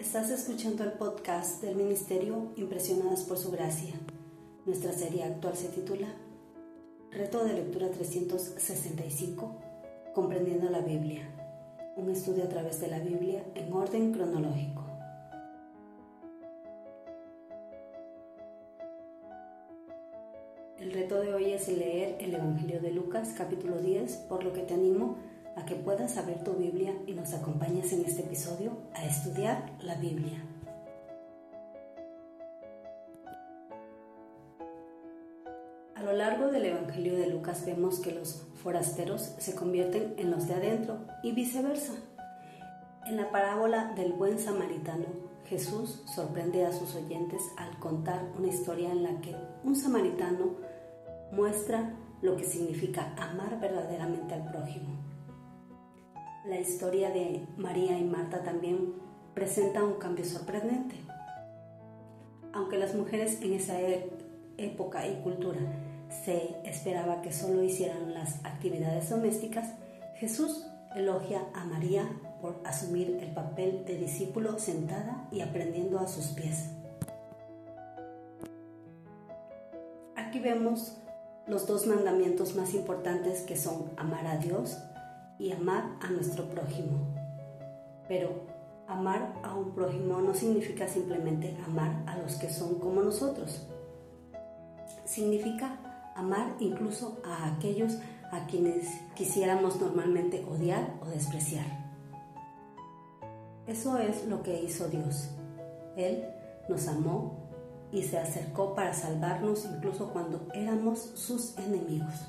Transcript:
Estás escuchando el podcast del Ministerio Impresionadas por Su Gracia. Nuestra serie actual se titula Reto de Lectura 365, Comprendiendo la Biblia. Un estudio a través de la Biblia en orden cronológico. El reto de hoy es leer el Evangelio de Lucas capítulo 10, por lo que te animo a que puedas abrir tu Biblia y nos acompañes en este episodio a estudiar la Biblia. A lo largo del Evangelio de Lucas vemos que los forasteros se convierten en los de adentro y viceversa. En la parábola del buen samaritano, Jesús sorprende a sus oyentes al contar una historia en la que un samaritano muestra lo que significa amar verdaderamente al prójimo. La historia de María y Marta también presenta un cambio sorprendente. Aunque las mujeres en esa e-, época y cultura se esperaba que solo hicieran las actividades domésticas, Jesús elogia a María por asumir el papel de discípulo sentada y aprendiendo a sus pies. Aquí vemos los dos mandamientos más importantes que son amar a Dios y amar a nuestro prójimo. Pero amar a un prójimo no significa simplemente amar a los que son como nosotros. Significa amar incluso a aquellos a quienes quisiéramos normalmente odiar o despreciar. Eso es lo que hizo Dios. Él nos amó y se acercó para salvarnos incluso cuando éramos sus enemigos.